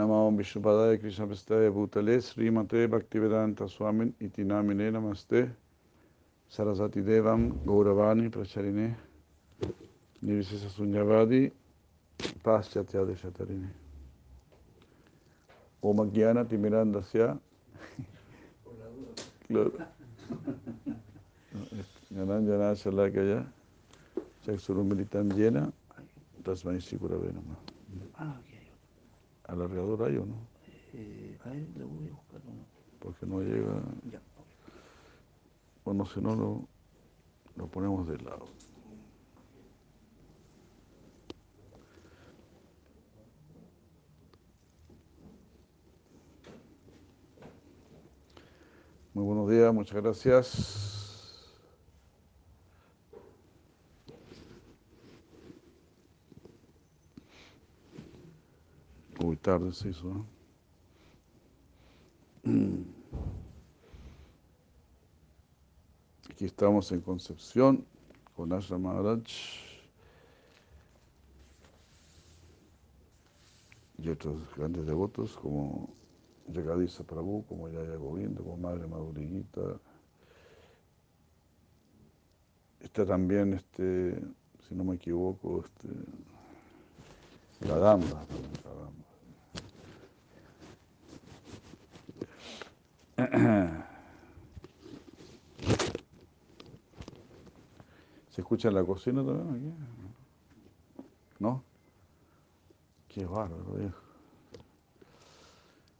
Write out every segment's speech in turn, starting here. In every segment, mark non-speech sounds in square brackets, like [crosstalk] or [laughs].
Namo Vishnupadaya Krishna Prestaya Bhutale Srimate Bhaktivedanta Swamin Iti Namine Namaste. Sarasati Devam Gauravani Pracharine. Nirvisesa Sunyavadi Paschatya Shatarini Om Agyana Timirandasya. Claro. Gananjana Shalakaya Chaksurumilitam Llena Tasmai Sikurave Namah Ah, aquí hay otro. ¿Alargador hay o no? Eh, a ver, le voy a buscar uno. Porque no llega. Ya. Bueno, si no lo, lo ponemos de lado. Muy buenos días, muchas gracias. Muy tarde se hizo. Aquí estamos en Concepción con Ashra Maharaj y otros grandes devotos como Jagadisa Prabhu, como Yaya Govinda, como Madre Maduriguita. Está también, este, si no me equivoco, este, la. La dama. [clears throat] ¿Se escucha en la cocina también aquí? ¿No? Qué bárbaro.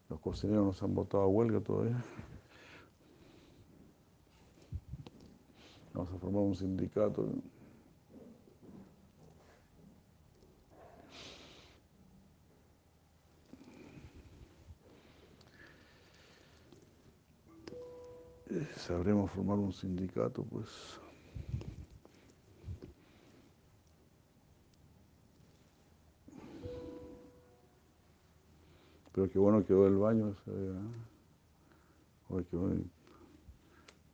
Los cocineros nos han votado a huelga todavía. Vamos a formar un sindicato. Sabremos formar un sindicato, pues. Pero qué bueno quedó el baño. ese día, ¿eh? Quedó im-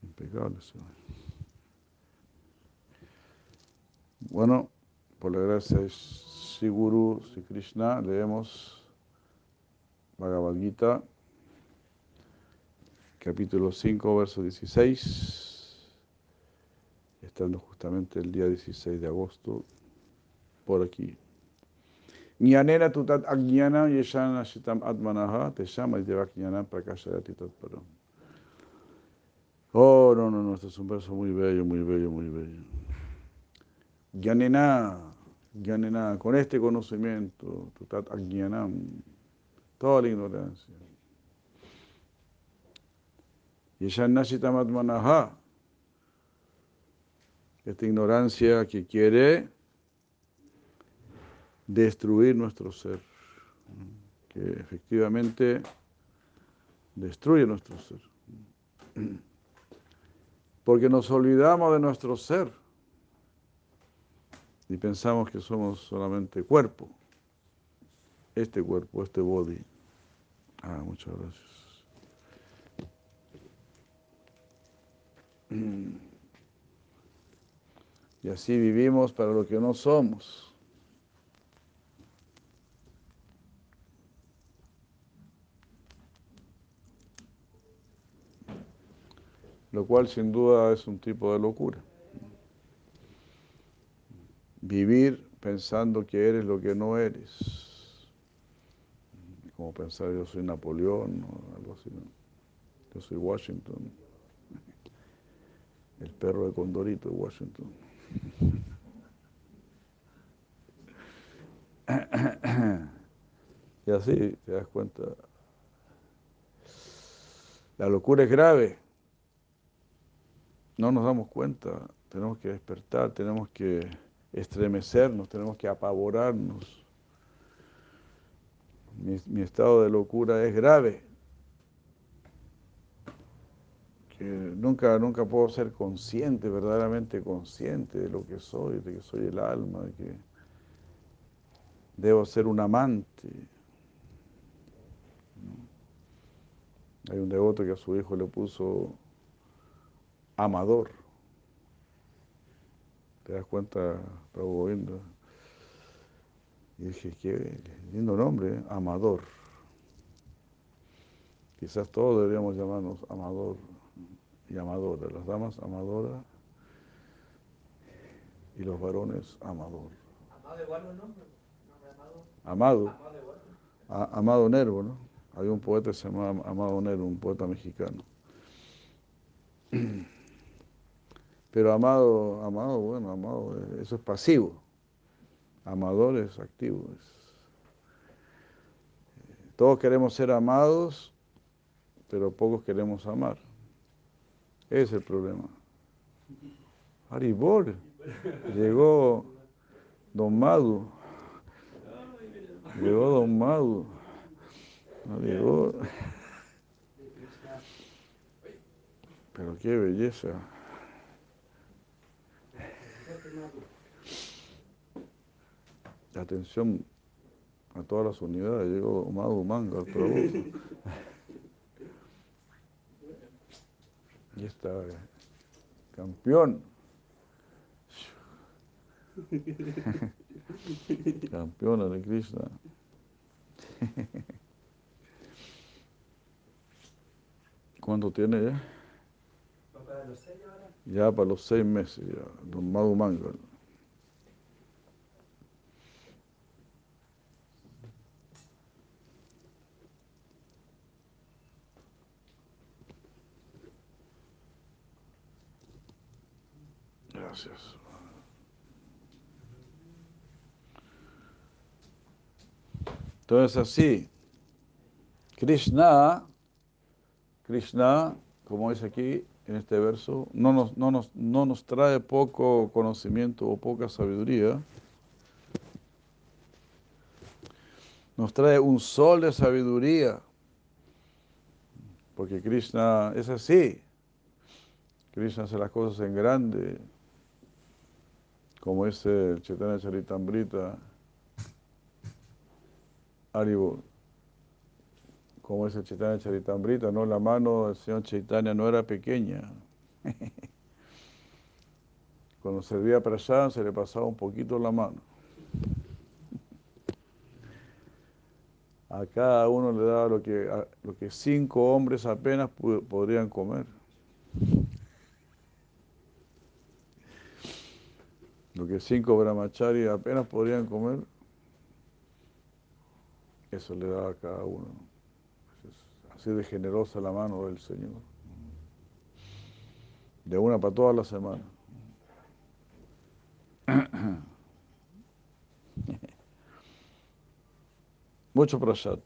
impecable ese baño. Bueno, por la gracia de Sri Guru, Sri Krishna, leemos Bhagavad Gita, capítulo 5, verso 16, estando justamente el día 16 de agosto, por aquí. Jnanena tu tat ajnana yeshana shitam atmanaha tesham jnana prakashayati tatparam. Oh, no, no, no, este es un verso muy bello, muy bello, muy bello. Jnanena, jnanena, con este conocimiento, tu tat ajnanam, toda la ignorancia. Yeshana shitam atmanaha, esta ignorancia que quiere destruir nuestro ser, que efectivamente destruye nuestro ser. Porque nos olvidamos de nuestro ser y pensamos que somos solamente cuerpo, este cuerpo, este body. Ah, muchas gracias. Y así vivimos para lo que no somos. lo cual sin duda es un tipo de locura. Vivir pensando que eres lo que no eres. Como pensar yo soy Napoleón o algo así. ¿no? Yo soy Washington. El perro de Condorito de Washington. Y así te das cuenta. La locura es grave no nos damos cuenta, tenemos que despertar, tenemos que estremecernos, tenemos que apavorarnos. Mi, mi estado de locura es grave, que nunca, nunca puedo ser consciente, verdaderamente consciente de lo que soy, de que soy el alma, de que debo ser un amante. Hay un devoto que a su hijo le puso amador. ¿Te das cuenta, Prabhu? Y dije, qué lindo nombre, ¿eh? amador. Quizás todos deberíamos llamarnos amador y amadora. Las damas amadora y los varones amador. Amado igual no nombre. Amado. Amado. A- Amado Nervo, ¿no? Hay un poeta que se llama Amado Nervo, un poeta mexicano. [clears throat] Pero amado, amado, bueno, amado, eh, eso es pasivo. Amador es activo. es- Todos queremos ser amados, pero pocos queremos amar. Ese es el problema. Haribol, llegó Don Madu. Llegó Don Madu. Llegó. Pero qué belleza. Atención a todas las unidades. Llegó Don Madu Manga, el Prabhu. Y está eh, campeón. [laughs] Campeona de Krishna. [laughs] ¿Cuánto tiene ya? Para los seis ahora. Ya para los seis meses, ya, don Madhu Mangal. Gracias. Entonces así, Krishna, Krishna, como dice aquí en este verso, no nos, no nos, no nos trae poco conocimiento o poca sabiduría, nos trae un sol de sabiduría, porque Krishna es así, Krishna hace las cosas en grande, como dice el Chaitanya Charitamrita, Haribol como dice Chaitanya Charitamrita, no, la mano del señor Chaitanya no era pequeña. [laughs] Cuando servía para allá se le pasaba un poquito la mano. A cada uno le daba lo que, lo que cinco hombres apenas podrían comer. Lo que cinco brahmacharis apenas podrían comer, eso le daba a cada uno. Así de generosa la mano del Señor. De una para toda la semana. [coughs] Mucho prashat.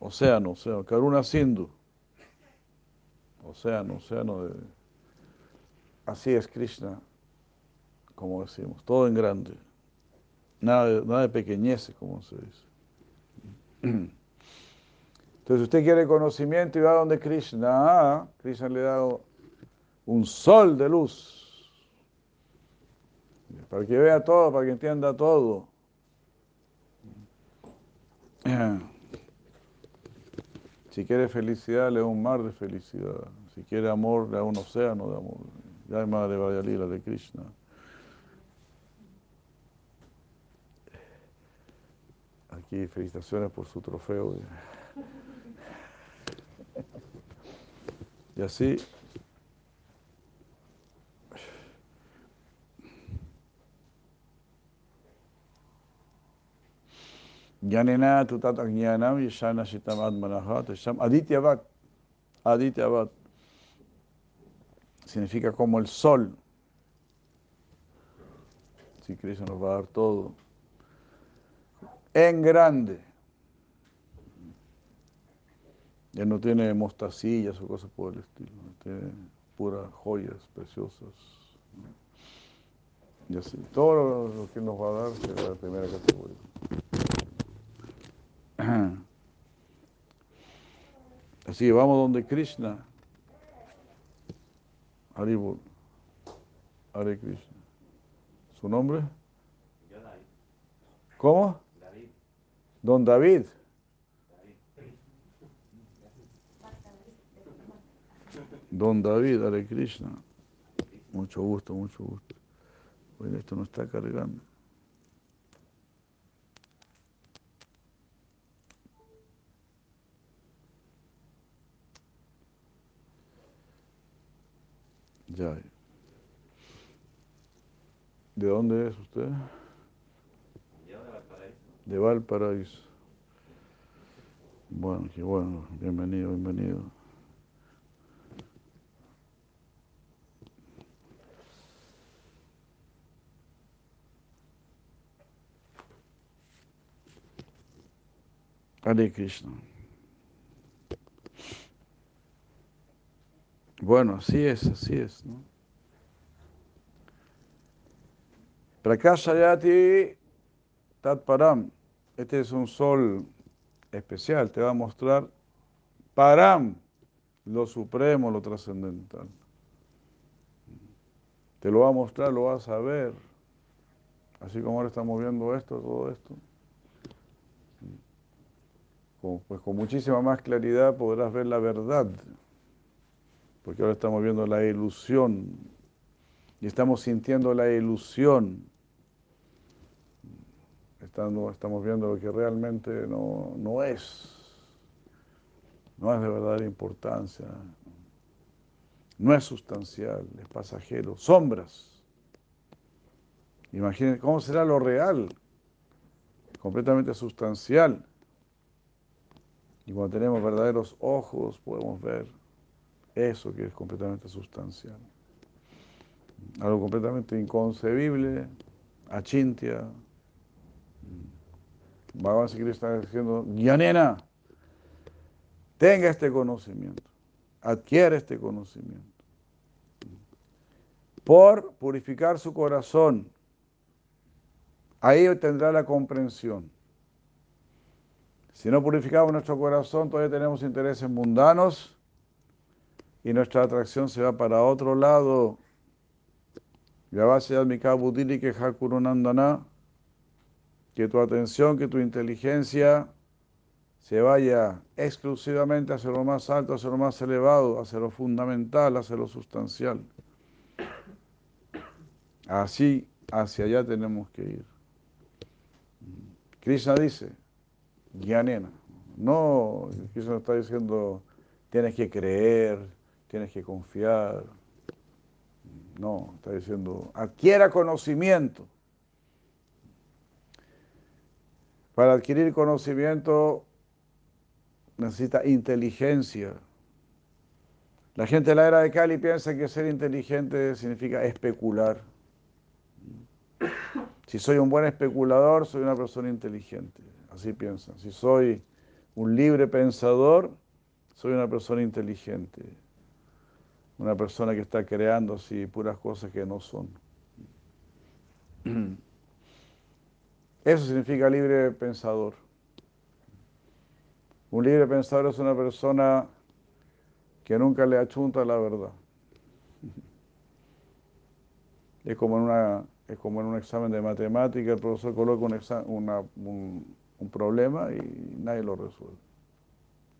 Océano, océano. Karuna Sindhu. Océano, océano de... Así es Krishna, como decimos. Todo en grande. Nada de, nada de pequeñeces, como se dice. [clears throat] Entonces, usted quiere conocimiento y va donde Krishna. Krishna le dado un sol de luz. Para que vea todo, para que entienda todo. [clears throat] Si quiere felicidad, le da un mar de felicidad. Si quiere amor, le da un océano de amor. Ya hay Madre Vaya Lila de Krishna. Aquí felicitaciones por su trofeo. Y así. Yanena tutat agnyanam yashana shitam admanaha tesham adityavat. Adityavat. Significa como el sol. Si Krishna nos va a dar todo. En grande. Él no tiene mostacillas o cosas por el estilo, ¿no? tiene puras joyas preciosas. Y así, todo lo, que nos va a dar será de primera categoría. [clears throat] Así que vamos donde Krishna. Haribol. Hare Krishna. ¿Su nombre? ¿Cómo? Don David. Don David, Hare Krishna. Mucho gusto, mucho gusto. Bueno, esto no está cargando. Ya. ¿De dónde es usted? De Valparaíso. Bueno, qué bueno. Bienvenido, bienvenido. Hare Krishna. Bueno, así es, así es. ¿no? Prakashayati Tatparam. Este es un sol especial, te va a mostrar Param, lo supremo, lo trascendental. Te lo va a mostrar, lo vas a ver. Así como ahora estamos viendo esto, todo esto. Pues con muchísima más claridad podrás ver la verdad. Porque ahora estamos viendo la ilusión. Y estamos sintiendo la ilusión. Estando, estamos viendo lo que realmente no, no es. No es de verdadera importancia. No es sustancial, es pasajero. Sombras. Imaginen cómo será lo real. Completamente sustancial. Y cuando tenemos verdaderos ojos podemos ver eso que es completamente sustancial. Algo completamente inconcebible, achintia. Bhagavan Sikri está diciendo, Gyanena, tenga este conocimiento, adquiere este conocimiento. Por purificar su corazón, ahí tendrá la comprensión. Si no purificamos nuestro corazón, todavía tenemos intereses mundanos y nuestra atracción se va para otro lado. Que tu atención, que tu inteligencia se vaya exclusivamente hacia lo más alto, hacia lo más elevado, hacia lo fundamental, hacia lo sustancial. Así, hacia allá tenemos que ir. Krishna dice, Gyanena. No, Krishna está diciendo, tienes que creer, tienes que confiar. No, está diciendo, adquiera conocimiento. Para adquirir conocimiento necesita inteligencia. La gente de la era de Cali piensa que ser inteligente significa especular. Si soy un buen especulador, soy una persona inteligente. Así piensan. Si soy un libre pensador, soy una persona inteligente. Una persona que está creando así puras cosas que no son. [clears throat] Eso significa libre pensador. Un libre pensador es una persona que nunca le achunta la verdad. Es como en, una, es como en un examen de matemática, el profesor coloca un, un, problema y nadie lo resuelve.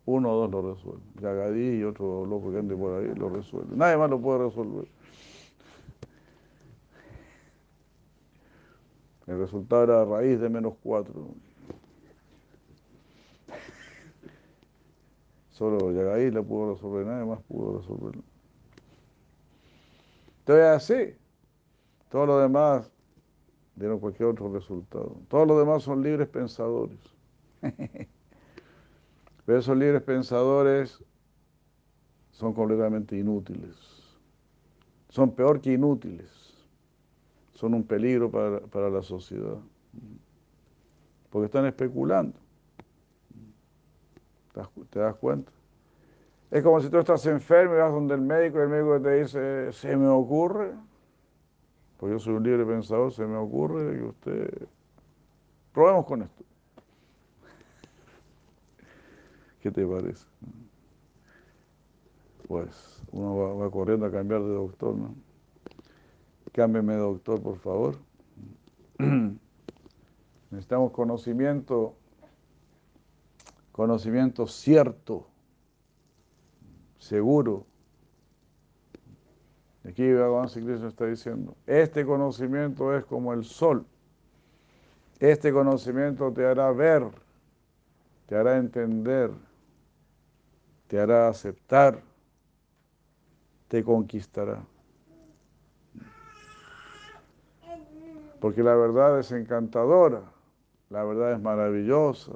Uno o dos lo resuelve. Yagadí y otro loco que ande por ahí lo resuelve. Nadie más lo puede resolver. El resultado era raíz de menos cuatro. Solo Yagadí lo pudo resolver, nadie más pudo resolverlo. Entonces así. Todo lo demás dieron cualquier otro resultado. Todos los demás son libres pensadores. [laughs] Pero esos libres pensadores son completamente inútiles. Son peor que inútiles. Son un peligro para, para la sociedad. Porque están especulando. ¿Te das cuenta? Es como si tú estás enfermo y vas donde el médico y el médico te dice, se me ocurre pues yo soy un libre pensador, se me ocurre que usted... Probemos con esto. [laughs] ¿Qué te parece? Pues uno va, corriendo a cambiar de doctor, ¿no? Cámbiame doctor, por favor. [clears throat] Necesitamos conocimiento, conocimiento cierto, seguro, Aquí Bhagavan Krishna está diciendo, este conocimiento es como el sol. Este conocimiento te hará ver, te hará entender, te hará aceptar, te conquistará. Porque la verdad es encantadora, la verdad es maravillosa.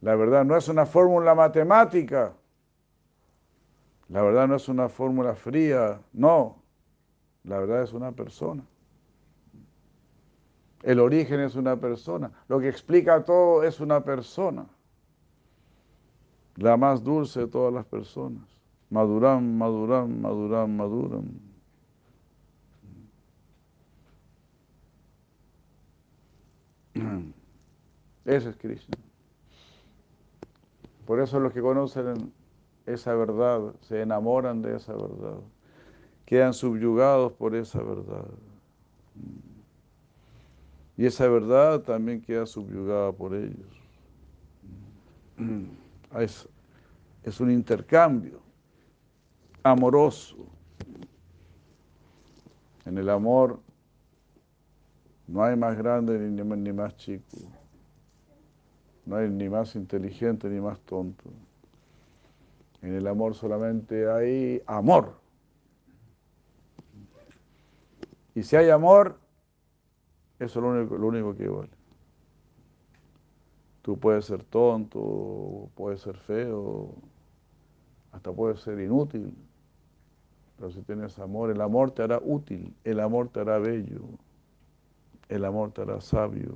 La verdad no es una fórmula matemática. La verdad no es una fórmula fría, no. La verdad es una persona. El origen es una persona. Lo que explica todo es una persona. La más dulce de todas las personas. Maduran, maduran, maduran, maduran. [clears throat] Ese es Krishna. Por eso los que conocen esa verdad se enamoran de esa verdad, quedan subyugados por esa verdad. Y esa verdad también queda subyugada por ellos. [clears throat] Es, es un intercambio amoroso. En el amor no hay más grande ni, más chico. No hay ni más inteligente ni más tonto. En el amor solamente hay amor. Y si hay amor, eso es lo único, lo único que vale. Tú puedes ser tonto, puedes ser feo, hasta puedes ser inútil. Pero si tienes amor, el amor te hará útil, el amor te hará bello, el amor te hará sabio.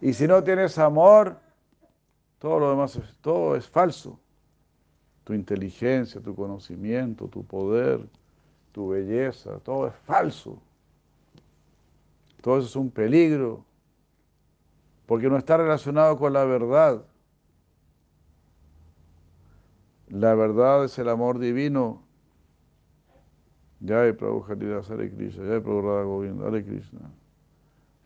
Y si no tienes amor, todo lo demás todo es falso. Tu inteligencia, tu conocimiento, tu poder, tu belleza, todo es falso. Todo eso es un peligro, porque no está relacionado con la verdad. La verdad es el amor divino. Ya Prabhu Haridas Hare Krishna, Jai Prabhu Radha Govinda, Hare Krishna.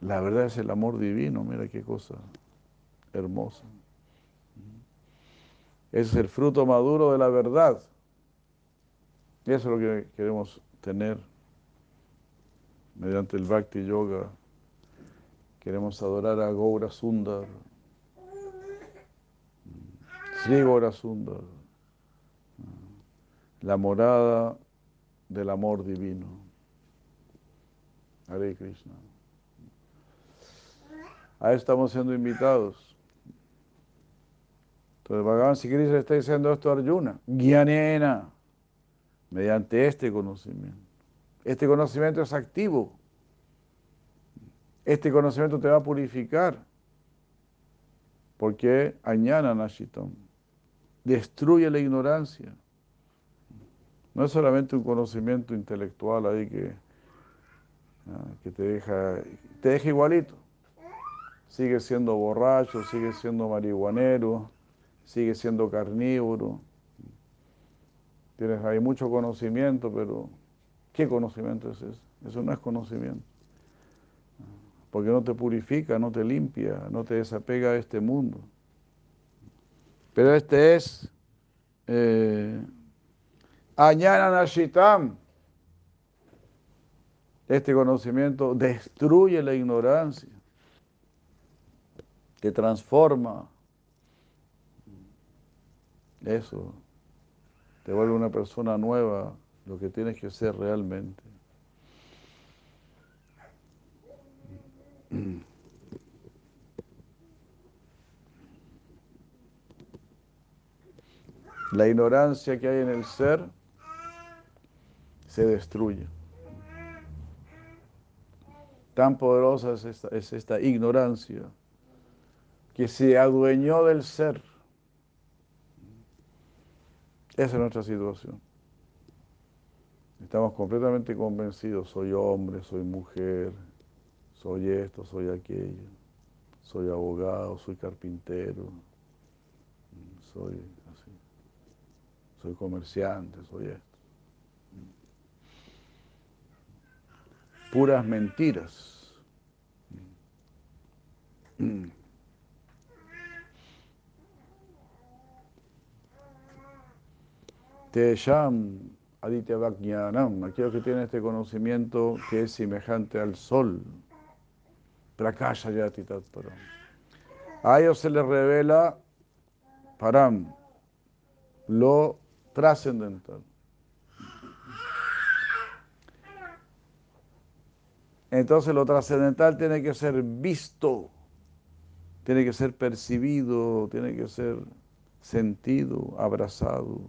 La verdad es el amor divino, mira qué cosa hermosa. Ese es el fruto maduro de la verdad. Eso es lo que queremos tener mediante el Bhakti Yoga. Queremos adorar a Gaura Sundar, Sri Gaura Sundar, la morada del amor divino. Hare Krishna. A eso estamos siendo invitados. Entonces Bhagavan si le está diciendo esto a Arjuna, Gyanena, mediante este conocimiento. Este conocimiento es activo. Este conocimiento te va a purificar. Porque añana Nashitam destruye la ignorancia. No es solamente un conocimiento intelectual ahí que, ah, que te, deja, te deja igualito. Sigue siendo borracho, sigue siendo marihuanero, sigue siendo carnívoro. Tienes ahí mucho conocimiento, pero ¿qué conocimiento es eso? Eso no es conocimiento. Porque no te purifica, no te limpia, no te desapega de este mundo. Pero este es eh, Añana Nashitam. Este conocimiento destruye la ignorancia, te transforma, eso te vuelve una persona nueva, lo que tienes que ser realmente. La ignorancia que hay en el ser se destruye. Tan poderosa es esta, es esta ignorancia que se adueñó del ser esa es nuestra situación. Estamos completamente convencidos, soy hombre, soy mujer, soy esto, soy aquello, soy abogado, soy carpintero, soy así, soy comerciante, soy esto. Puras mentiras. Tesham Aditya Vajnanam, aquellos que tienen este conocimiento que es semejante al sol. Prakasha Param. A ellos se les revela Param, lo trascendental. Entonces lo trascendental tiene que ser visto, tiene que ser percibido, tiene que ser sentido, abrazado.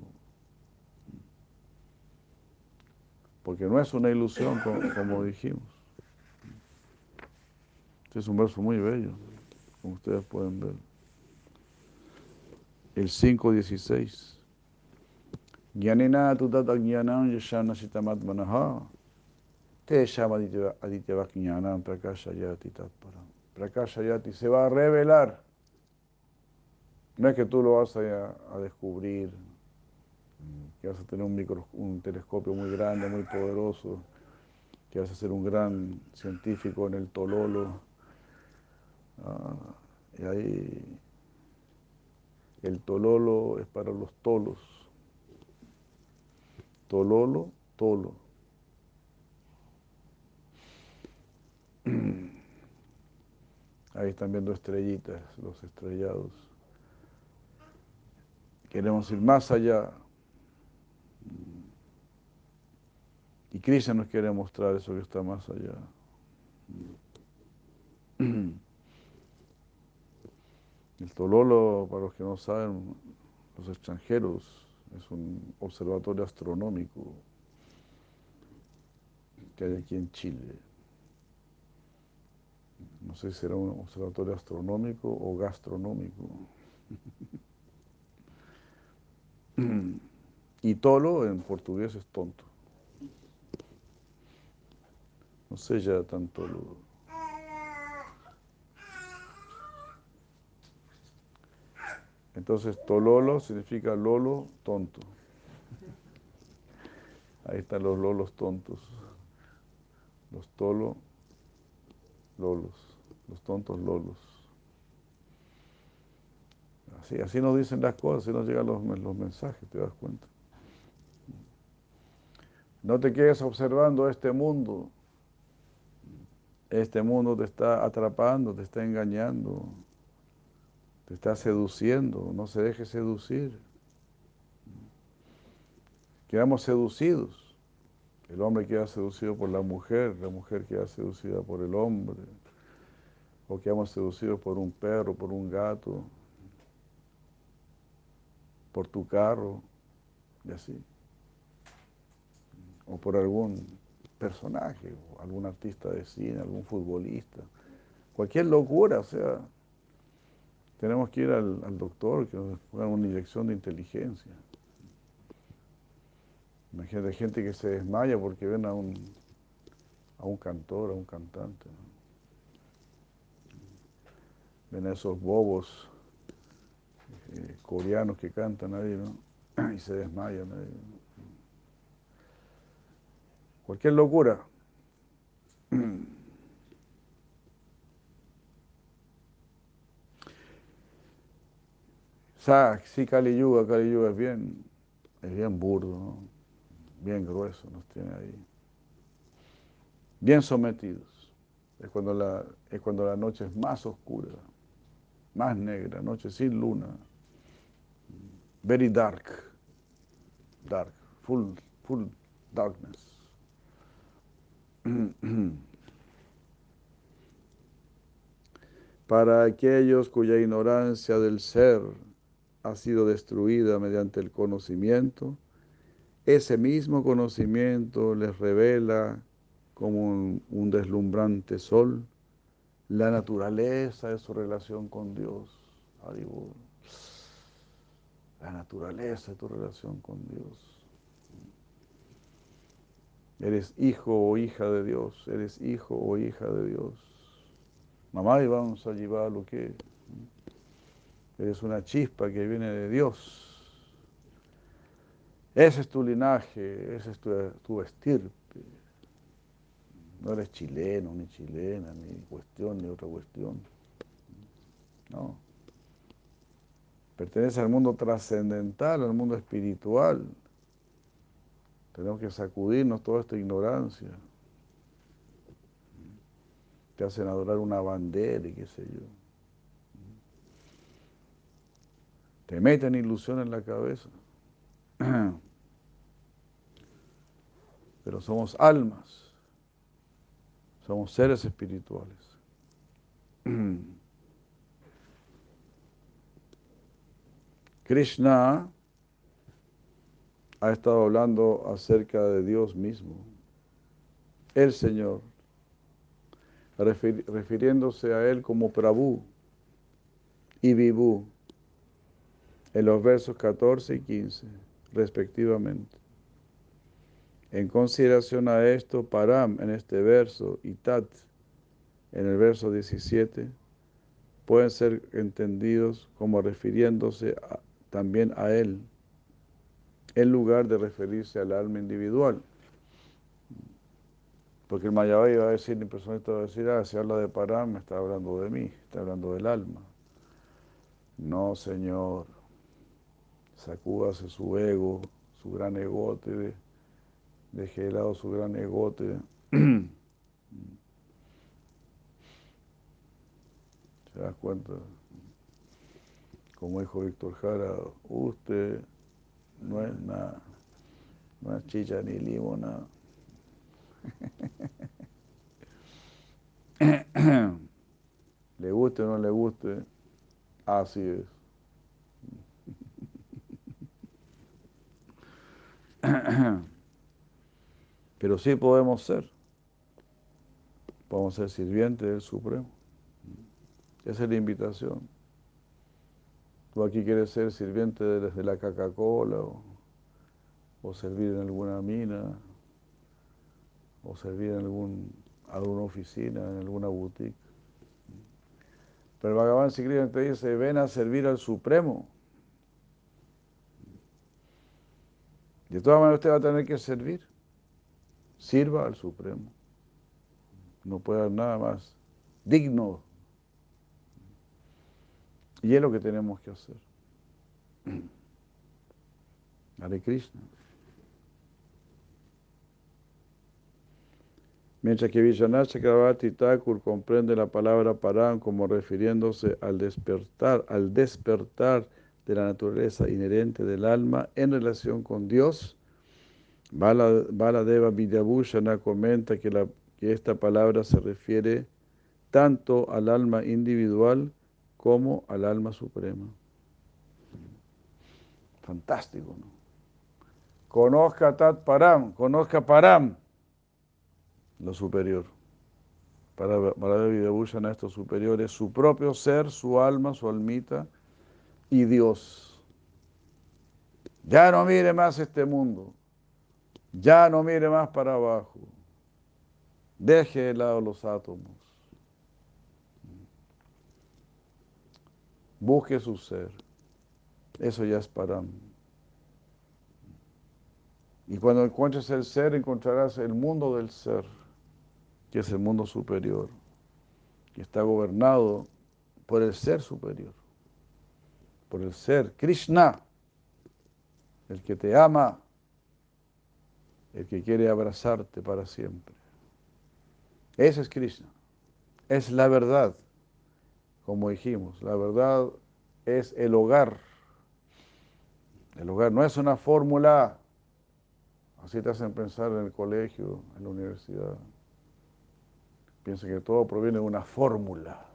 Porque no es una ilusión, como, dijimos. Este es un verso muy bello, como ustedes pueden ver. El 5.16. Gyanena tutata gyanam yashana sitamat manaha te llama aditya vakñanam prakashayati tatparam. Prakashayati se va a revelar. No es que tú lo vas a, a descubrir, que vas a tener un, micro, un telescopio muy grande, muy poderoso, que vas a ser un gran científico en el Tololo. Ah, y ahí el Tololo es para los tolos. Tololo, tolo. Ahí están viendo estrellitas, los estrellados. Queremos ir más allá. Y Krishna nos quiere mostrar eso que está más allá. El Tololo, para los que no saben, los extranjeros, es un observatorio astronómico que hay aquí en Chile. No sé si será un observatorio astronómico o gastronómico. [laughs] Y tolo en portugués es tonto. No sé ya tanto lo... Entonces, tololo significa lolo tonto. Ahí están los lolos tontos. Los tolo, lolos. Los tontos lolos. Así, así nos dicen las cosas, así nos llegan los, los mensajes, te das cuenta. No te quedes observando este mundo. Este mundo te está atrapando, te está engañando te está seduciendo, no se deje seducir. Quedamos seducidos. El hombre queda seducido por la mujer, la mujer queda seducida por el hombre, o quedamos seducidos por un perro, por un gato, por tu carro, y así. O por algún personaje, algún artista de cine, algún futbolista. Cualquier locura, o sea, tenemos que ir al, doctor que nos ponga una inyección de inteligencia. Imagínate gente que se desmaya porque ven a un, a un cantor, a un cantante. Ven a esos bobos eh, coreanos que cantan ahí, ¿no? [clears throat] Y se desmayan ahí. Cualquier locura. [clears throat] sí, Kali Yuga, Kali Yuga es bien, es bien burdo, bien grueso, nos tiene ahí. Bien sometidos. Es cuando, la, es cuando la noche es más oscura, más negra, noche sin luna. Very dark, dark, full, full darkness. [clears throat] Para aquellos cuya ignorancia del ser ha sido destruida mediante el conocimiento, ese mismo conocimiento les revela como un, deslumbrante sol la naturaleza de su relación con Dios. La naturaleza de tu relación con Dios. Eres hijo o hija de Dios, eres hijo o hija de Dios. Mamá, y vamos a llevar lo que Eres una chispa que viene de Dios. Ese es tu linaje, ese es tu, tu estirpe. No eres chileno, ni chilena, ni cuestión, ni otra cuestión. No. Pertenece al mundo trascendental, al mundo espiritual. Tenemos que sacudirnos toda esta ignorancia. Te hacen adorar una bandera y qué sé yo. Te meten ilusión en la cabeza. [clears throat] Pero somos almas. Somos seres espirituales. [clears throat] Krishna ha estado hablando acerca de Dios mismo, el Señor, refiriéndose a Él como Prabhu y Vibhu en los versos 14 y 15, respectivamente. En consideración a esto, Param en este verso y Tat en el verso 17 pueden ser entendidos como refiriéndose también a Él, en lugar de referirse al alma individual. Porque el Mayabay va a decir, el personista va a decir, ah, si habla de Param, está hablando de mí, está hablando del alma. No, Señor, sacúdase su ego, su gran egote, deje de lado su gran egote. [clears throat] ¿Se das cuenta? Como dijo Víctor Jara, usted no es nada, no es chicha ni limona. [clears throat] le guste o no le guste, así es. [clears throat] Pero sí podemos ser. Podemos ser sirvientes del Supremo. Esa es la invitación. Tú aquí quieres ser sirviente desde la Coca-Cola o, servir en alguna mina o servir en algún, alguna oficina, en alguna boutique. Pero el Bhagavan Sikriya te dice, ven a servir al Supremo. De todas maneras usted va a tener que servir. Sirva al Supremo. No puede haber nada más digno. Y es lo que tenemos que hacer. [clears throat] Hare Krishna. Mientras que Vishwanath Chakravarti Thakur comprende la palabra param como refiriéndose al despertar, al despertar de la naturaleza inherente del alma en relación con Dios, Baladeva Vidyabhushana comenta que, la, que esta palabra se refiere tanto al alma individual como al alma suprema. Fantástico, ¿no? Conozca Tat Param, conozca Param, lo superior. Para, para Vidyabhushana esto superior es su propio ser, su alma, su almita, y Dios. Ya no mire más este mundo. Ya no mire más para abajo. Deje de lado los átomos. Busque su ser. Eso ya es para Y cuando encuentres el ser, encontrarás el mundo del ser, que es el mundo superior, que está gobernado por el ser superior por el ser Krishna, el que te ama, el que quiere abrazarte para siempre. Ese es Krishna. Es la verdad, como dijimos. La verdad es el hogar. El hogar no es una fórmula. Así te hacen pensar en el colegio, en la universidad. Piensan que todo proviene de una fórmula.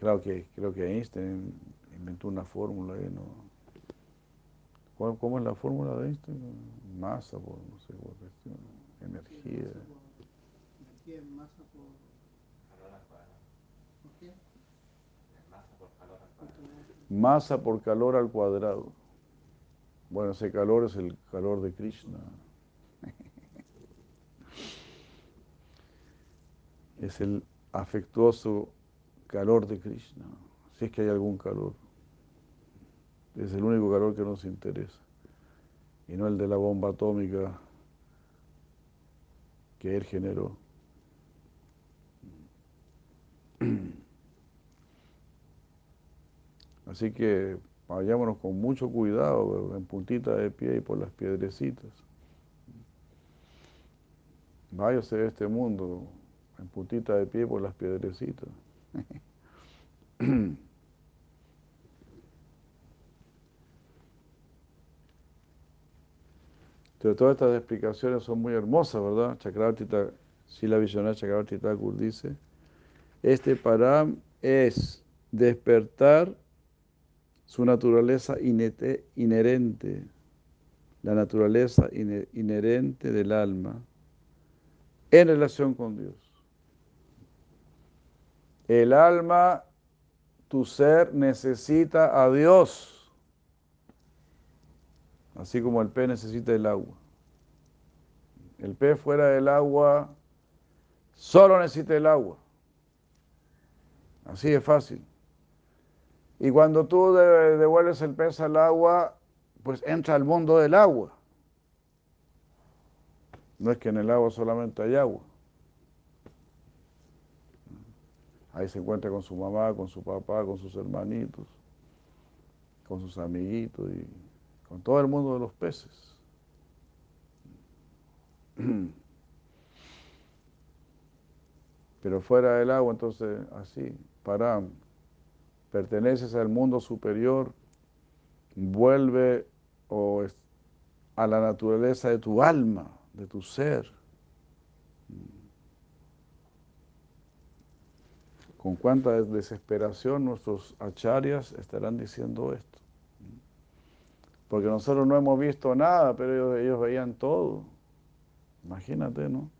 Creo que, creo que Einstein inventó una fórmula ahí, ¿no? ¿Cómo es la fórmula de Einstein? Masa por, no sé, por cuestión, energía. Energía masa por calor al cuadrado. ¿Por qué? Masa por calor al cuadrado. Masa por calor al cuadrado. Bueno, ese calor es el calor de Krishna. es el afectuoso calor de Krishna, si es que hay algún calor. Es el único calor que nos interesa, y no el de la bomba atómica que él generó. [clears throat] Así que vayámonos con mucho cuidado, en puntita de pie y por las piedrecitas. Váyase de este mundo en puntita de pie por las piedrecitas. [clears throat] Pero todas estas explicaciones son muy hermosas, ¿verdad? Chakravarti, Sila Vishwanath Chakravarti Thakur dice, este param es despertar su naturaleza inherente, la naturaleza inherente del alma en relación con Dios. El alma, tu ser, necesita a Dios así como el pez necesita el agua. El pez fuera del agua solo necesita el agua. Así es fácil. Y cuando tú devuelves el pez al agua, pues entra al mundo del agua. No es que en el agua solamente hay agua. Ahí se encuentra con su mamá, con su papá, con sus hermanitos, con sus amiguitos y con todo el mundo de los peces. [clears throat] Pero fuera del agua, entonces, así, para, perteneces al mundo superior, vuelve a la naturaleza de tu alma, de tu ser. Con cuánta desesperación nuestros acharyas estarán diciendo esto. Porque nosotros no hemos visto nada, pero ellos, veían todo. Imagínate, ¿no?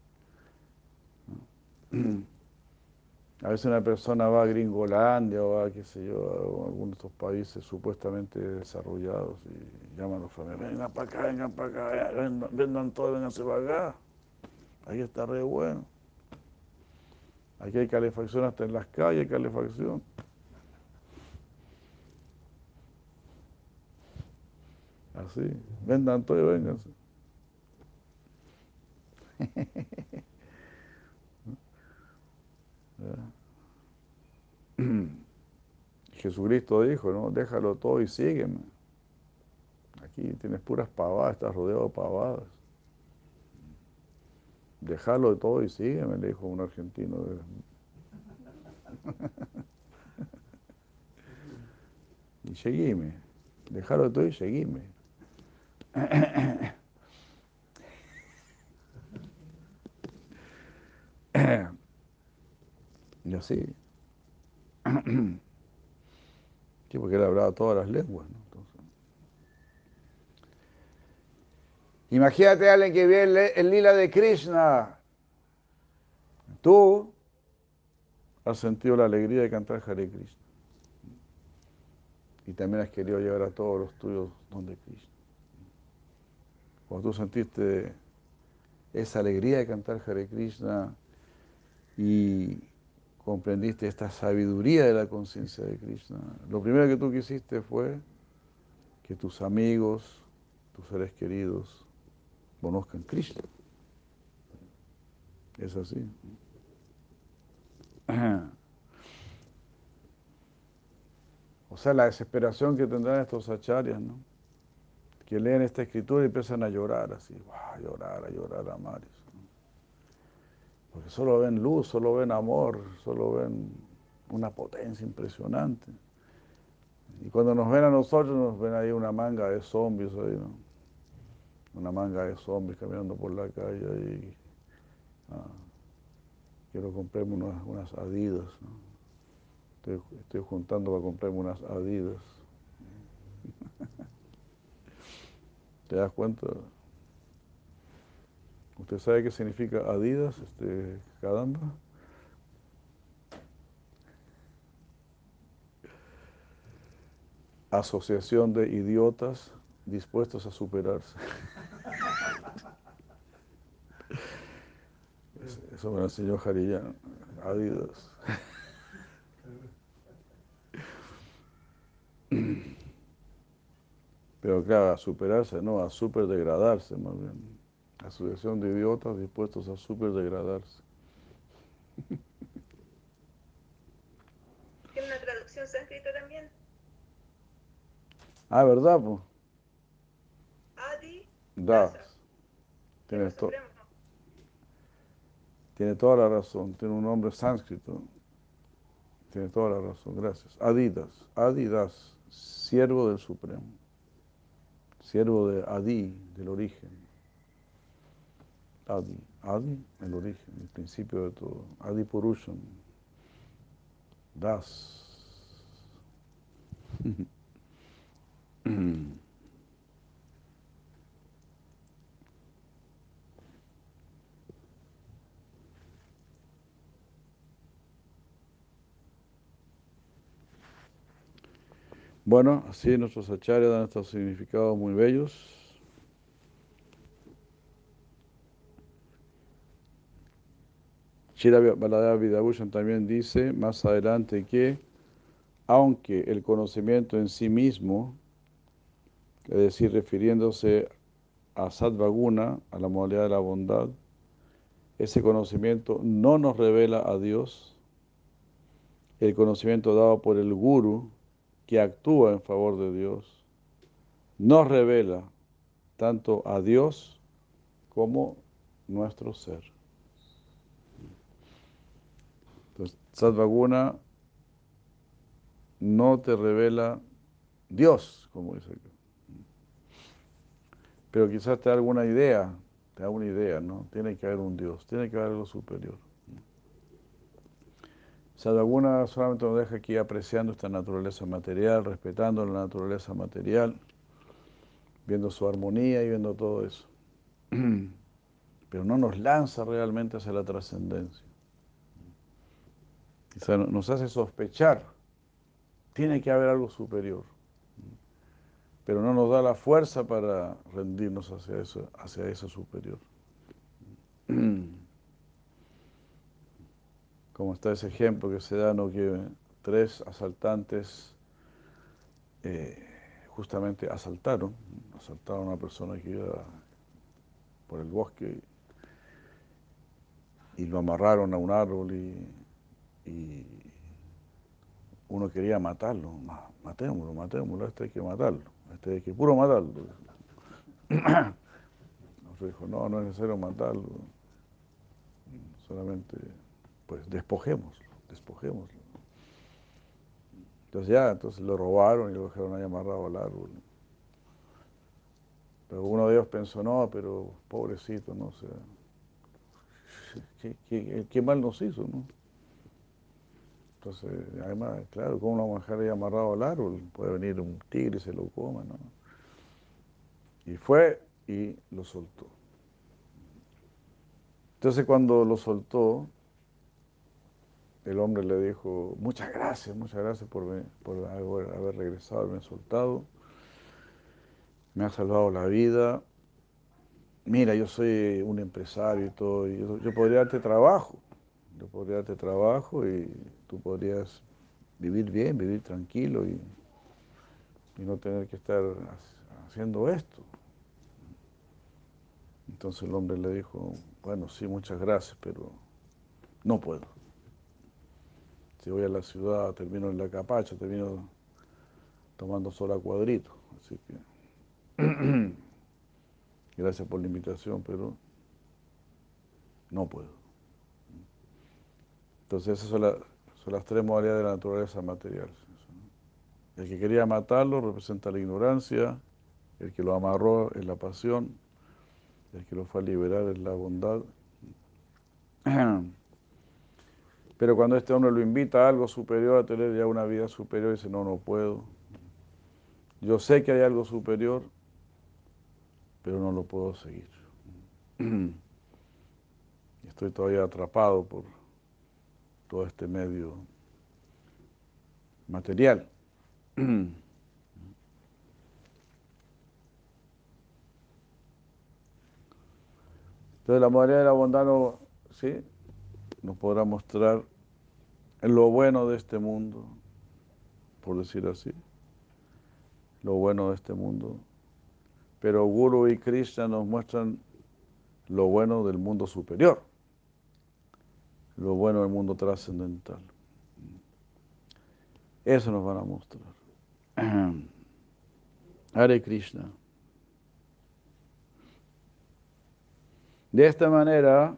[clears throat] A veces una persona va a Gringolandia o a, qué sé yo, a algunos de estos países supuestamente desarrollados y llaman a los familiares, vengan para acá, vengan para acá, vendan, vendan todo, venganse para acá. Ahí está re bueno. Aquí hay calefacción hasta en las calles, calefacción. Así, vendan todo y vénganse. [laughs] Jesucristo dijo, ¿no? Déjalo todo y sígueme. Aquí tienes puras pavadas, estás rodeado de pavadas. Déjalo todo y sígueme, le dijo un argentino. [laughs] y seguime. Déjalo todo y seguime. Y así. sí, porque él hablaba todas las lenguas. ¿no? Imagínate a alguien que ve el, lila de Krishna. Tú has sentido la alegría de cantar Hare Krishna. Y también has querido llevar a todos los tuyos donde Krishna. Cuando tú sentiste esa alegría de cantar Hare Krishna y comprendiste esta sabiduría de la conciencia de Krishna, lo primero que tú quisiste fue que tus amigos, tus seres queridos, conozcan Krishna. Es así. [clears throat] O sea, la desesperación que tendrán estos acharyas, ¿no? Que leen esta escritura y empiezan a llorar así, a llorar, a llorar, a. Porque solo ven luz, solo ven amor, solo ven una potencia impresionante. Y cuando nos ven a nosotros, nos ven ahí una manga de zombies ahí, ¿no? Una manga de zombies caminando por la calle y ah, quiero comprarme unas, unas adidas, estoy, estoy juntando para comprarme unas adidas. ¿Te das cuenta? ¿Usted sabe qué significa Adidas, este, Kadamba? Asociación de idiotas dispuestos a superarse. [laughs] Eso me lo enseñó Jarillán. Adidas. [laughs] Pero claro, a superarse, no, a superdegradarse más bien. Asociación de idiotas dispuestos a superdegradarse. ¿Tiene una traducción sánscrita también? Ah, ¿verdad? Pues? Adi. Das. Tiene, tiene toda la razón. Tiene un nombre sánscrito. Tiene toda la razón. Gracias. Adidas. Adidas. Siervo del Supremo siervo de Adi, del origen. Adi, Adi, el origen, el principio de todo. Adi Purushan, Das. [laughs] Bueno, así nuestros acharyas dan estos significados muy bellos. Shira Baladeva Vidabhushan también dice más adelante que aunque el conocimiento en sí mismo, es decir, refiriéndose a Sadvaguna, a la modalidad de la bondad, ese conocimiento no nos revela a Dios. El conocimiento dado por el Guru, que actúa en favor de Dios, nos revela tanto a Dios como nuestro ser. Entonces, Sadvaguna no te revela Dios, como dice aquí. Pero quizás te da alguna idea, te da una idea, ¿no? Tiene que haber un Dios, tiene que haber algo superior. Sadhaguna solamente nos deja aquí apreciando esta naturaleza material, respetando la naturaleza material, viendo su armonía y viendo todo eso. [clears throat] Pero no nos lanza realmente hacia la trascendencia. Nos hace sospechar, tiene que haber algo superior. Pero no nos da la fuerza para rendirnos hacia eso, hacia eso superior. Como está ese ejemplo que se da, ¿no? que tres asaltantes eh, justamente asaltaron, asaltaron a una persona que iba por el bosque y lo amarraron a un árbol y, uno quería matarlo, matémoslo, matémoslo, este hay que matarlo, este hay que puro matarlo. [coughs] Otro dijo, no, no es necesario matarlo, solamente pues despojémoslo, despojémoslo. Entonces ya, entonces lo robaron y lo dejaron ahí amarrado al árbol. Pero uno de ellos pensó, no, pero pobrecito, no sé. ¿Qué, mal nos hizo, no? Entonces, además, claro, ¿cómo lo vamos a dejar ahí amarrado al árbol? Puede venir un tigre y se lo coma, ¿no? Y fue y lo soltó. Entonces cuando lo soltó, el hombre le dijo, muchas gracias, muchas gracias por, haber, regresado, haberme soltado. Me ha salvado la vida. Mira, yo soy un empresario y todo, yo, podría darte trabajo. Yo podría darte trabajo y tú podrías vivir bien, vivir tranquilo y, y no tener que estar haciendo esto. Entonces el hombre le dijo, bueno, sí, muchas gracias, pero no puedo. Si voy a la ciudad, termino en la capacha, termino tomando sola cuadrito. Así que, [clears throat] gracias por la invitación, pero no puedo. Entonces esas son, son las tres modalidades de la naturaleza material. El que quería matarlo representa la ignorancia, el que lo amarró es la pasión, el que lo fue a liberar es la bondad. [clears throat] Pero cuando este hombre lo invita a algo superior, a tener ya una vida superior, dice, no, no puedo. Yo sé que hay algo superior, pero no lo puedo seguir. [clears throat] Estoy todavía atrapado por todo este medio material. [clears throat] Entonces la modalidad de la bondad no, ¿sí? Nos podrá mostrar lo bueno de este mundo, por decir así, lo bueno de este mundo. Pero Guru y Krishna nos muestran lo bueno del mundo superior, lo bueno del mundo trascendental. Eso nos van a mostrar. [clears throat] Hare Krishna. De esta manera,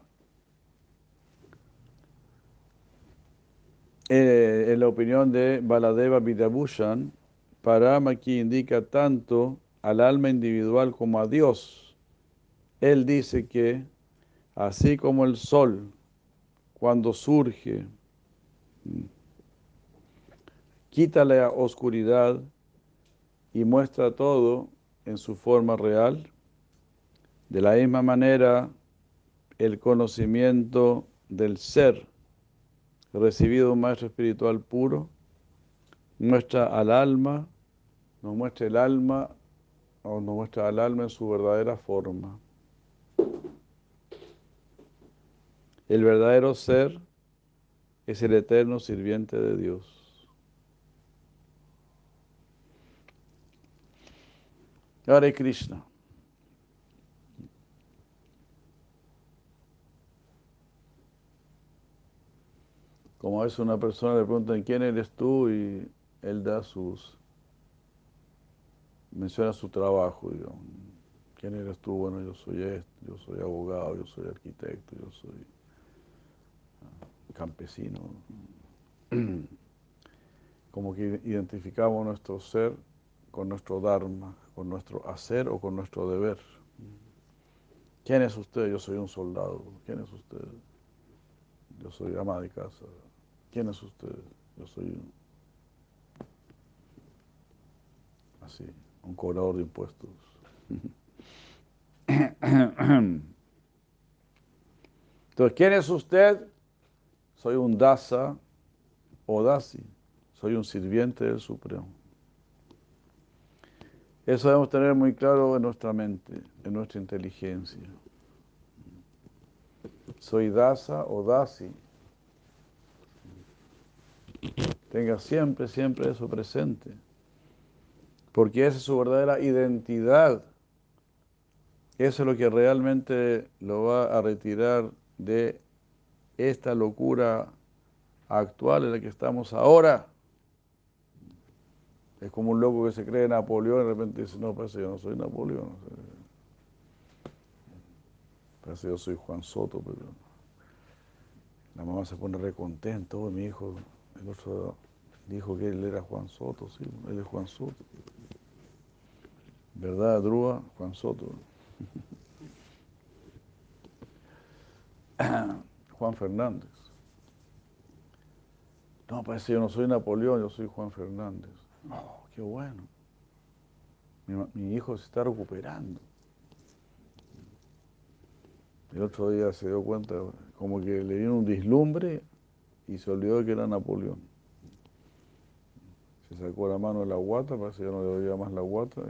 Eh, en la opinión de Baladeva Vidabhushan, Parama aquí indica tanto al alma individual como a Dios. Él dice que así como el sol cuando surge, quita la oscuridad y muestra todo en su forma real. De la misma manera, el conocimiento del ser recibido un maestro espiritual puro muestra al alma, nos muestra el alma o nos muestra al alma en su verdadera forma. El verdadero ser es el eterno sirviente de Dios. Hare Krishna. Como a veces una persona le pregunta quién eres tú y él da sus, menciona su trabajo, digamos. ¿Quién eres tú? Bueno, yo soy esto, yo soy abogado, yo soy arquitecto, yo soy ah, campesino. [clears throat] Como que identificamos nuestro ser con nuestro dharma, con nuestro hacer o con nuestro deber. ¿Quién es usted? Yo soy un soldado. ¿Quién es usted? Yo soy ama de casa. ¿Quién es usted? Yo soy un... así, un cobrador de impuestos. Entonces, ¿quién es usted? Soy un dasa o dasi. Soy un sirviente del Supremo. Eso debemos tener muy claro en nuestra mente, en nuestra inteligencia. Soy dasa o dasi. Tenga siempre, siempre eso presente. Porque esa es su verdadera identidad. Eso es lo que realmente lo va a retirar de esta locura actual en la que estamos ahora. Es como un loco que se cree Napoleón y de repente dice, no, parece yo no soy Napoleón. Parece yo soy Juan Soto, pero la mamá se pone recontento, mi hijo, el otro dijo que él era Juan Soto, sí, él es Juan Soto. ¿Verdad, Drúa? Juan Soto. [coughs] Juan Fernández. No, parece que yo no soy Napoleón, yo soy Juan Fernández. Oh, qué bueno. Mi, hijo se está recuperando. El otro día se dio cuenta, como que le dieron un dislumbre y se olvidó de que era Napoleón. Se sacó la mano de la guata, parece que ya no le dolía más la guata.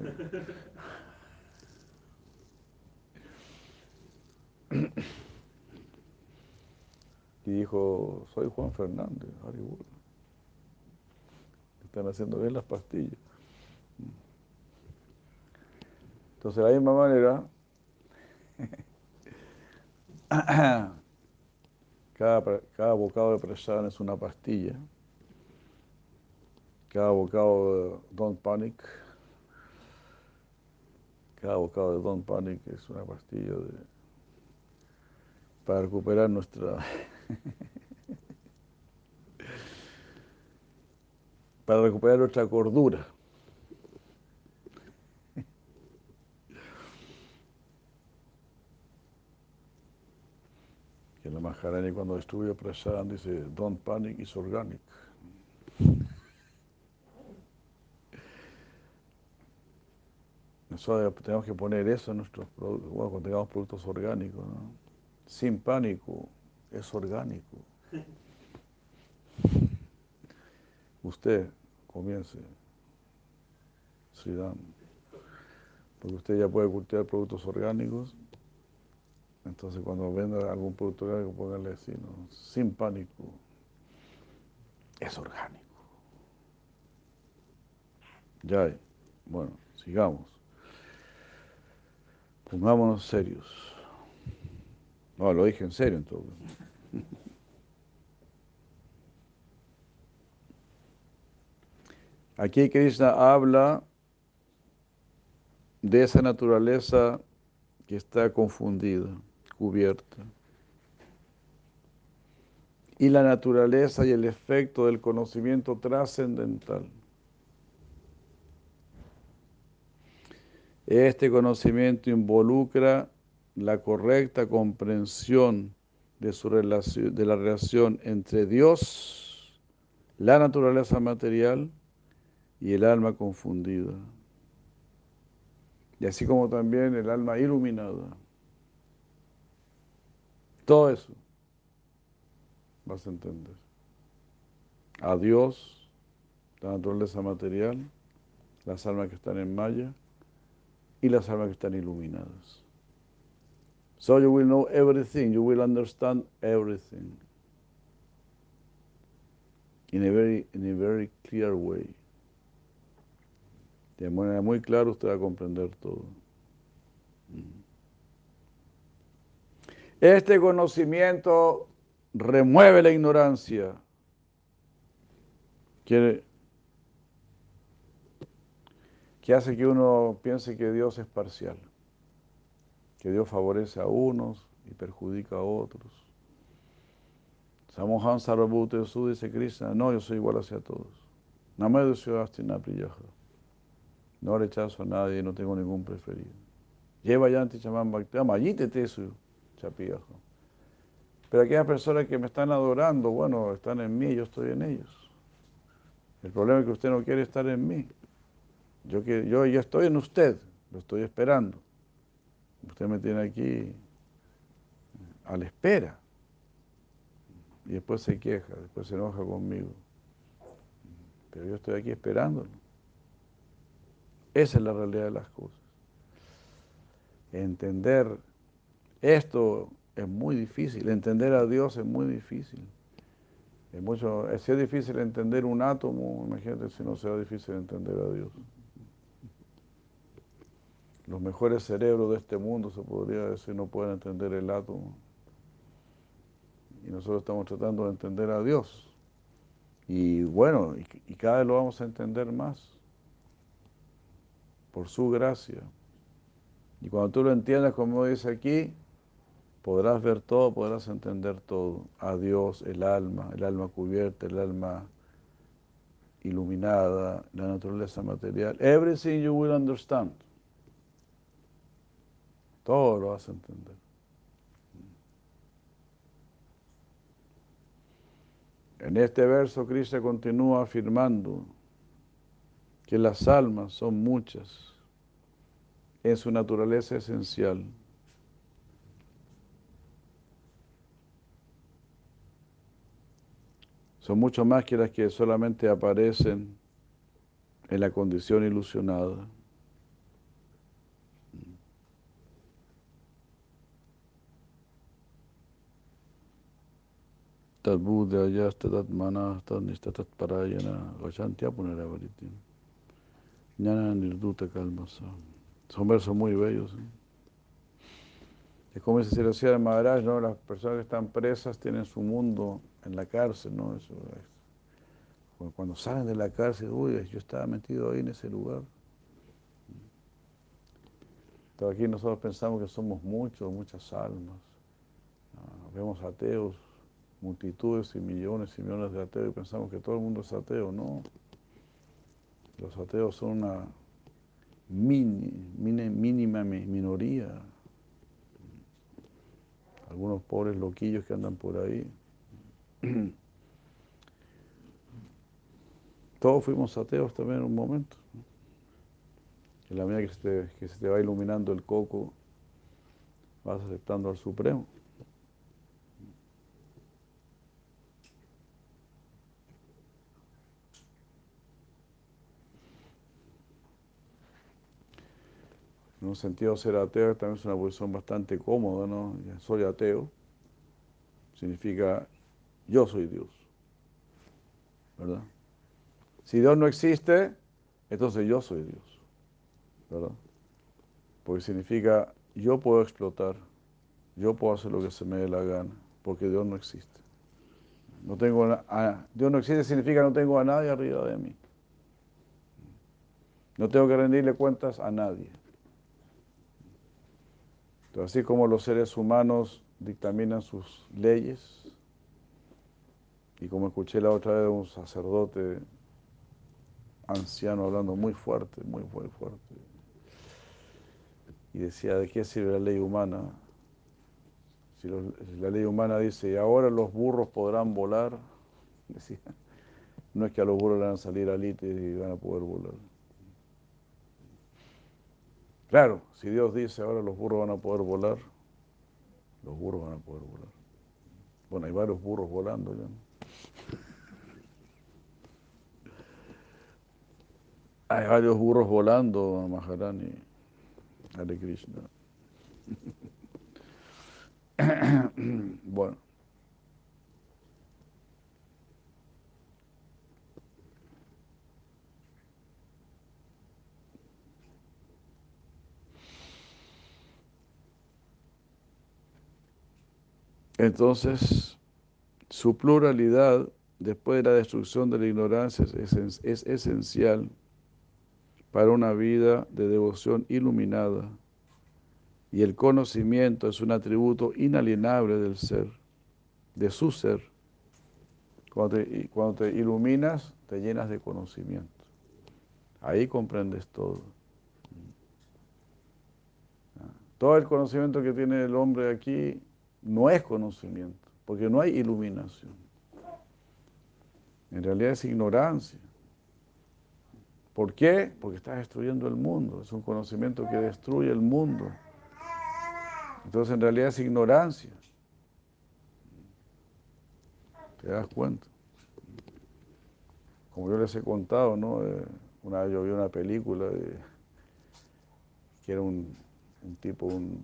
Y, [coughs] dijo, soy Juan Fernández, están haciendo bien las pastillas. Entonces, de la misma manera, [coughs] [coughs] cada, cada bocado de prashan es una pastilla. Cada bocado de Don't Panic, cada bocado de Don't Panic es una pastilla de, para recuperar nuestra [laughs] para recuperar nuestra cordura. Que la Maharani cuando estuvo Prasad dice, don't panic, is organic. Nosotros tenemos que poner eso en nuestros productos, bueno, cuando tengamos productos orgánicos, ¿no? Sin pánico, es orgánico. Usted comience, Sridham, porque usted ya puede cultivar productos orgánicos. Entonces, cuando venda algún producto orgánico, póngale así, ¿no? sin pánico, es orgánico. Ya, bueno, sigamos. Pongámonos serios. No, lo dije en serio entonces. Aquí Krishna habla de esa naturaleza que está confundida, Y la naturaleza y el efecto del conocimiento trascendental. Este conocimiento involucra la correcta comprensión de, su de la relación entre Dios, la naturaleza material y el alma confundida. Y así como también el alma iluminada. Todo eso vas a entender. A Dios, la naturaleza material, las almas que están en Maya y las almas que están iluminadas. So you will know everything, you will understand everything in a very, in a very clear way. De manera muy clara usted va a comprender todo. Este conocimiento remueve la ignorancia. Quiere, que hace que uno piense que Dios es parcial, que Dios favorece a unos y perjudica a otros. Samohan Sarvabhute Su dice Krishna, no, yo soy igual hacia todos. No rechazo a nadie, no tengo ningún preferido. Lleva yanti chaman bhakti, te su Pero aquellas personas que me están adorando, bueno, están en mí, yo estoy en ellos. El problema es que usted no quiere estar en mí. Yo, yo ya estoy en usted, lo estoy esperando. Usted me tiene aquí a la espera. Y después se queja, después se enoja conmigo. Pero yo estoy aquí esperándolo. Esa es la realidad de las cosas. Entender esto es muy difícil, entender a Dios es muy difícil. Es mucho, si es difícil entender un átomo, imagínate si no será difícil entender a Dios los mejores cerebros de este mundo, se podría decir, no pueden entender el átomo. Y nosotros estamos tratando de entender a Dios. Y bueno, y, cada vez lo vamos a entender más por su gracia. Y cuando tú lo entiendas, como dice aquí, podrás ver todo, podrás entender todo. A Dios, el alma, el alma cubierta, el alma iluminada, la naturaleza material. Everything you will understand. Todo lo vas a entender. En este verso Cristo continúa afirmando que las almas son muchas en su naturaleza esencial. Son mucho más que las que solamente aparecen en la condición ilusionada. Nirduta kalmasa. Son versos muy bellos. ¿eh? Es como dice Siracía de Maharaj, ¿no? Las personas que están presas tienen su mundo en la cárcel, ¿no? Eso es. Cuando salen de la cárcel, uy, yo estaba metido ahí en ese lugar. Entonces aquí nosotros pensamos que somos muchos, muchas almas. Ah, vemos ateos, multitudes y millones y millones de ateos y pensamos que todo el mundo es ateo. No. Los ateos son una mínima minoría. Algunos pobres loquillos que andan por ahí. [clears throat] Todos fuimos ateos también en un momento. En la medida que se, que se te va iluminando el coco, vas aceptando al Supremo. En un sentido, ser ateo también es una posición bastante cómoda, ¿no? Soy ateo, significa yo soy Dios, ¿verdad? Si Dios no existe, entonces yo soy Dios, ¿verdad? Porque significa yo puedo explotar, yo puedo hacer lo que se me dé la gana, porque Dios no existe. No tengo a, Dios no existe significa no tengo a nadie arriba de mí. No tengo que rendirle cuentas a nadie así como los seres humanos dictaminan sus leyes, y como escuché la otra vez de un sacerdote anciano hablando muy fuerte, muy, muy fuerte, y decía, ¿de qué sirve la ley humana Si la ley humana dice, y ahora los burros podrán volar, [laughs] decía, no es que a los burros le van a salir alitas y van a poder volar. Claro, si Dios dice ahora los burros van a poder volar, los burros van a poder volar. Bueno, hay varios burros volando ya. Hay varios burros volando, Maharani. Hare Krishna. Bueno. Entonces, su pluralidad, después de la destrucción de la ignorancia, es, esen- es esencial para una vida de devoción iluminada. Y el conocimiento es un atributo inalienable del ser, de su ser. Cuando te, cuando te iluminas, te llenas de conocimiento. Ahí comprendes todo. Todo el conocimiento que tiene el hombre aquí no es conocimiento, porque no hay iluminación. En realidad es ignorancia. ¿Por qué? Porque estás destruyendo el mundo. Es un conocimiento que destruye el mundo. Entonces en realidad es ignorancia. ¿Te das cuenta? Como yo les he contado, ¿no? Eh, una vez yo vi una película que era un, un tipo, un,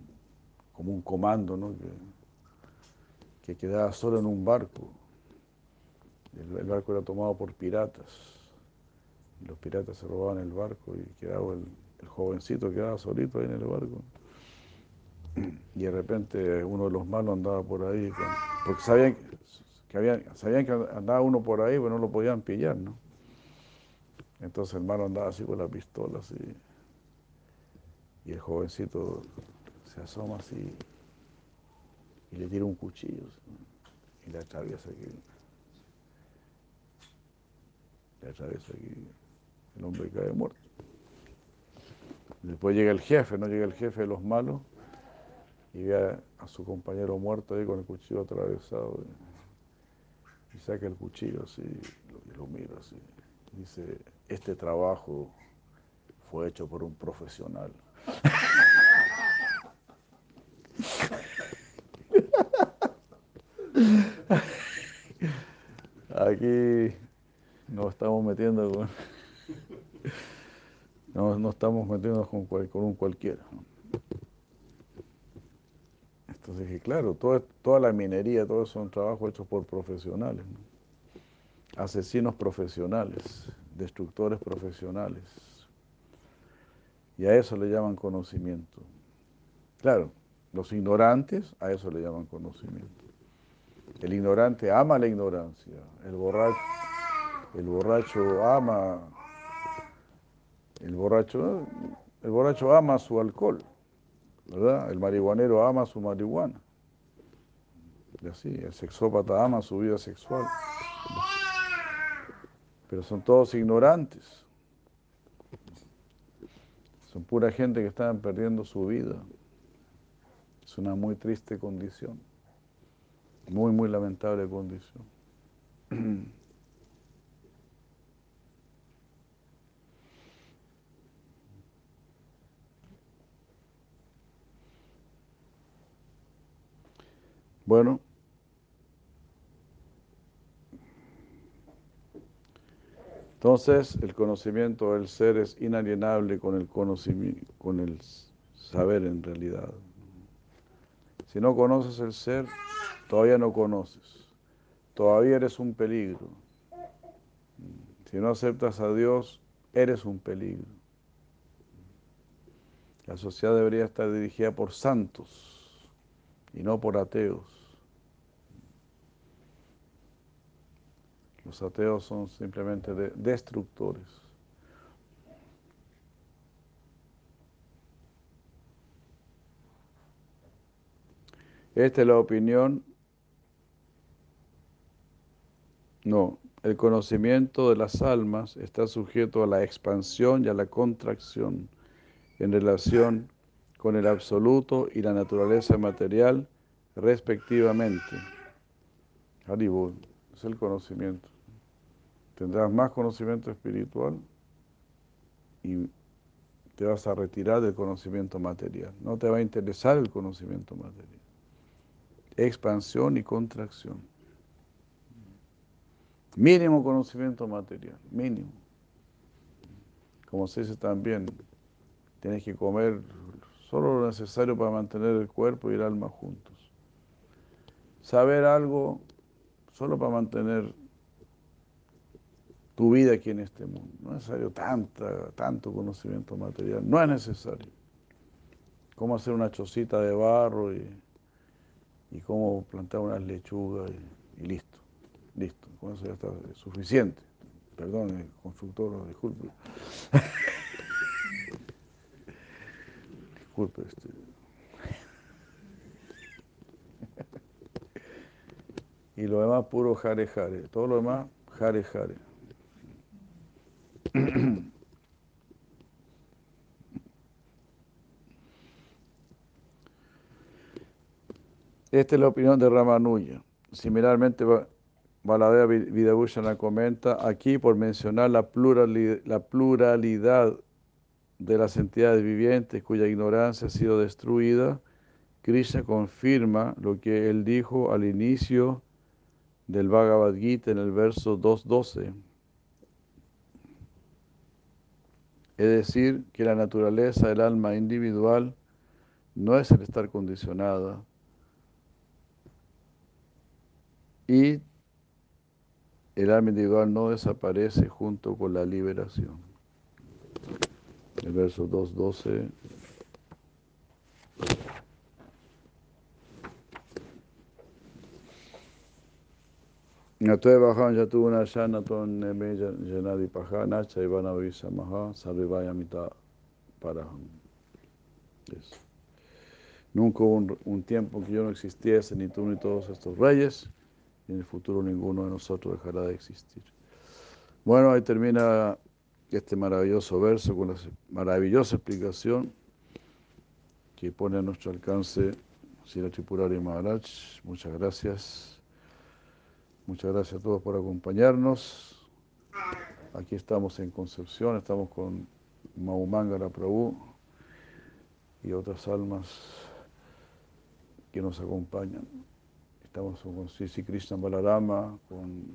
como un comando, ¿no? Que quedaba solo en un barco. El, barco era tomado por piratas. Los piratas se robaban el barco y quedaba el, jovencito, quedaba solito ahí en el barco. Y de repente uno de los malos andaba por ahí, porque sabían que, había, sabían que andaba uno por ahí, pero no lo podían pillar, ¿no? Entonces el malo andaba así con la pistola, así. Y el jovencito se asoma así y le tira un cuchillo y le atraviesa aquí. Le atraviesa aquí. El hombre cae muerto. Después llega el jefe, no llega el jefe de los malos y ve a, su compañero muerto ahí con el cuchillo atravesado y, saca el cuchillo así y lo, y lo mira así. Dice, este trabajo fue hecho por un profesional. [laughs] Aquí nos estamos metiendo con... [laughs] No, no estamos metiéndonos con, con un cualquiera. Entonces, claro, toda la minería, todo eso son trabajos hechos por profesionales. ¿no? Asesinos profesionales, destructores profesionales. Y a eso le llaman conocimiento. Claro, los ignorantes a eso le llaman conocimiento. El ignorante ama la ignorancia. El borracho, el borracho ama, el borracho, el borracho ama su alcohol, ¿verdad? El marihuanero ama su marihuana. Y así, el sexópata ama su vida sexual. Pero son todos ignorantes. Son pura gente que están perdiendo su vida. Es una muy triste condición. Muy, muy lamentable condición. [clears throat] Bueno. Entonces, el conocimiento del ser es inalienable con el conocimiento, con el saber en realidad. Si no conoces el ser, todavía no conoces. Todavía eres un peligro. Si no aceptas a Dios, eres un peligro. La sociedad debería estar dirigida por santos y no por ateos. Los ateos son simplemente de- destructores. Esta es la opinión. No, el conocimiento de las almas está sujeto a la expansión y a la contracción en relación con el absoluto y la naturaleza material respectivamente. Haribol, es el conocimiento. Tendrás más conocimiento espiritual y te vas a retirar del conocimiento material. No te va a interesar el conocimiento material. Expansión y contracción. Mínimo conocimiento material, mínimo. Como se dice también, tienes que comer solo lo necesario para mantener el cuerpo y el alma juntos. Saber algo solo para mantener tu vida aquí en este mundo. No es necesario tanto conocimiento material, no es necesario. Cómo hacer una chocita de barro y, cómo plantar unas lechugas y, y, listo. Con eso ya está suficiente. Perdón, el constructor, disculpe. disculpe. Este. y lo demás puro jare jare. Todo lo demás jare jare. Esta es la opinión de Ramanuja. Similarmente, Baladea Vidabhushana comenta aquí por mencionar la pluralidad, la pluralidad de las entidades vivientes cuya ignorancia ha sido destruida, Krishna confirma lo que él dijo al inicio del Bhagavad Gita en el verso 2.12. Es decir, que la naturaleza del alma individual no es el estar condicionada y el alma individual no desaparece junto con la liberación. El verso 2.12. Natoe bajan yatuna shanaton neme janadi pajana chaivana visamaha sarvivayamita paraham. Yes. Nunca hubo un, un tiempo que yo no existiese, ni tú ni todos estos reyes, y en el futuro ninguno de nosotros dejará de existir. Bueno, ahí termina este maravilloso verso con la maravillosa explicación que pone a nuestro alcance Sira Tripurari Maharaj. Muchas gracias. Muchas gracias a todos por acompañarnos. Aquí estamos en Concepción, estamos con Maumangara Prabhu y otras almas que nos acompañan. Estamos con Sisi Krishna Balarama, con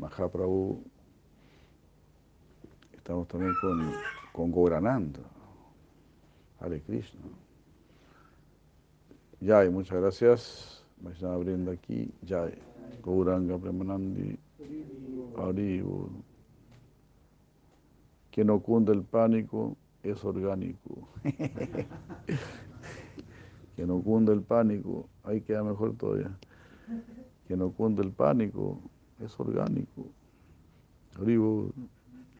Mahaprabhu. Estamos también con, con Gaurananda, Hare Krishna. Yay, muchas gracias. Vayan abriendo aquí. Yay. Gauranga Premanandi, Aribu. Que no el pánico es orgánico. [laughs] que no cunde el pánico, ahí queda mejor todavía. Que no cunde el pánico es orgánico. Aribu.